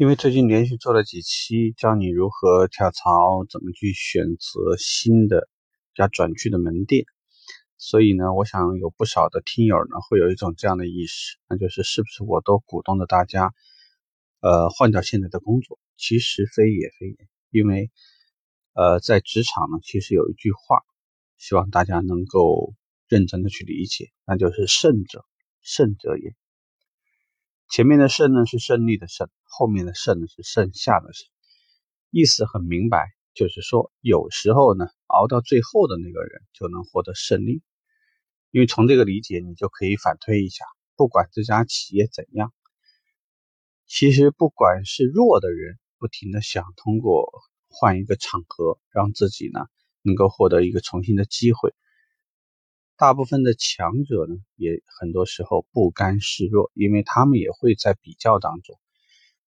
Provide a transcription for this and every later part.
因为最近连续做了几期教你如何跳槽，怎么去选择新的加转去的门店，所以呢，我想有不少的听友呢会有一种这样的意识，那就是是不是我都鼓动着大家，呃，换掉现在的工作？其实非也非也，因为，呃，在职场呢，其实有一句话，希望大家能够认真的去理解，那就是胜者，胜者也。前面的胜呢是胜利的胜，后面的胜呢是剩下的胜，意思很明白，就是说有时候呢熬到最后的那个人就能获得胜利，因为从这个理解你就可以反推一下，不管这家企业怎样，其实不管是弱的人不停的想通过换一个场合让自己呢能够获得一个重新的机会。大部分的强者呢，也很多时候不甘示弱，因为他们也会在比较当中，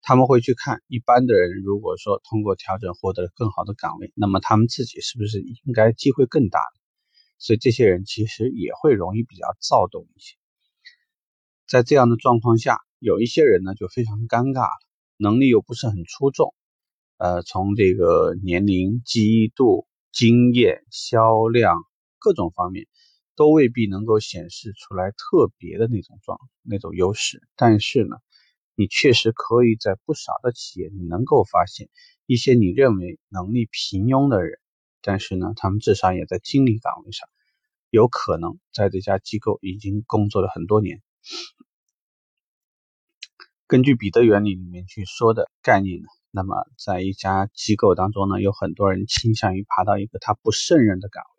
他们会去看一般的人，如果说通过调整获得了更好的岗位，那么他们自己是不是应该机会更大？所以这些人其实也会容易比较躁动一些。在这样的状况下，有一些人呢就非常尴尬了，能力又不是很出众，呃，从这个年龄、记忆度、经验、销量各种方面。都未必能够显示出来特别的那种状那种优势，但是呢，你确实可以在不少的企业，你能够发现一些你认为能力平庸的人，但是呢，他们至少也在经理岗位上，有可能在这家机构已经工作了很多年。根据彼得原理里面去说的概念呢，那么在一家机构当中呢，有很多人倾向于爬到一个他不胜任的岗位。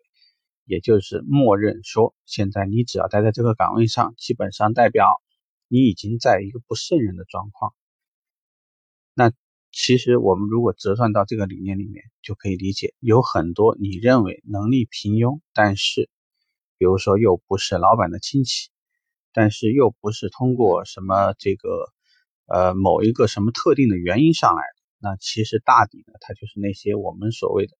也就是默认说，现在你只要待在这个岗位上，基本上代表你已经在一个不胜任的状况。那其实我们如果折算到这个理念里面，就可以理解，有很多你认为能力平庸，但是比如说又不是老板的亲戚，但是又不是通过什么这个呃某一个什么特定的原因上来的，那其实大抵呢，他就是那些我们所谓的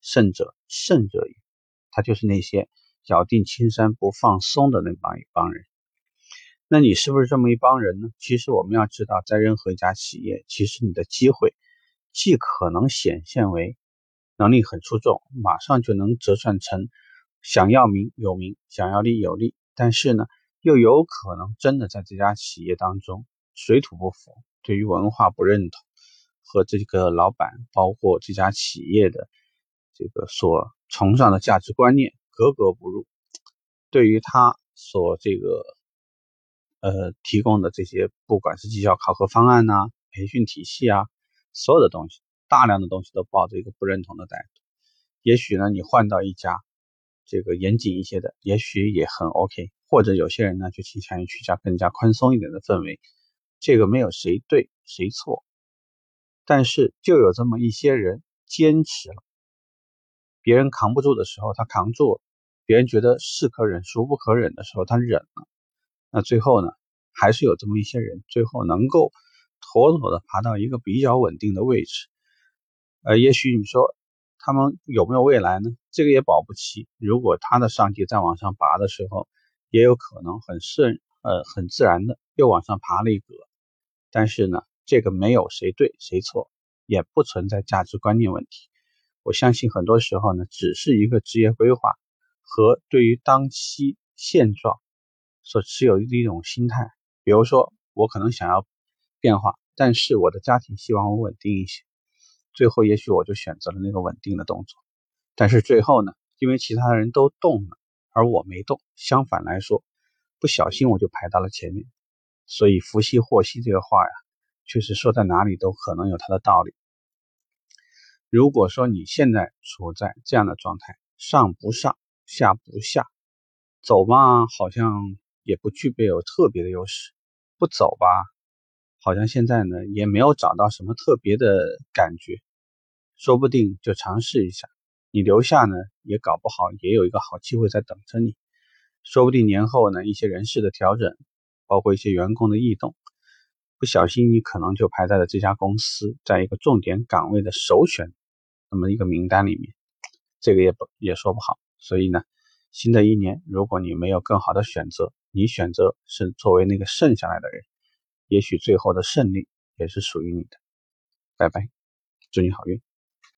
胜者，胜者也。他就是那些咬定青山不放松的那帮一帮人。那你是不是这么一帮人呢？其实我们要知道，在任何一家企业，其实你的机会既可能显现为能力很出众，马上就能折算成想要名有名，想要利有利，但是呢，又有可能真的在这家企业当中水土不服，对于文化不认同，和这个老板，包括这家企业的这个所。崇尚的价值观念格格不入，对于他所这个呃提供的这些，不管是绩效考核方案呐、培训体系啊，所有的东西，大量的东西都抱着一个不认同的态度。也许呢，你换到一家这个严谨一些的，也许也很 OK。或者有些人呢，就倾向于去加更加宽松一点的氛围。这个没有谁对谁错，但是就有这么一些人坚持了。别人扛不住的时候，他扛住了；别人觉得是可忍孰不可忍的时候，他忍了。那最后呢，还是有这么一些人，最后能够妥妥的爬到一个比较稳定的位置。呃，也许你说他们有没有未来呢？这个也保不齐。如果他的上级再往上拔的时候，也有可能很顺呃很自然的又往上爬了一格。但是呢，这个没有谁对谁错，也不存在价值观念问题。我相信很多时候呢，只是一个职业规划和对于当期现状所持有的一种心态。比如说，我可能想要变化，但是我的家庭希望我稳定一些，最后也许我就选择了那个稳定的动作。但是最后呢，因为其他人都动了，而我没动，相反来说，不小心我就排到了前面。所以“福兮祸兮”这个话呀，确实说在哪里都可能有它的道理。如果说你现在处在这样的状态，上不上，下不下，走吧，好像也不具备有特别的优势；不走吧，好像现在呢也没有找到什么特别的感觉。说不定就尝试一下，你留下呢，也搞不好也有一个好机会在等着你。说不定年后呢，一些人事的调整，包括一些员工的异动，不小心你可能就排在了这家公司在一个重点岗位的首选。那么一个名单里面，这个也不也说不好。所以呢，新的一年，如果你没有更好的选择，你选择是作为那个剩下来的人，也许最后的胜利也是属于你的。拜拜，祝你好运。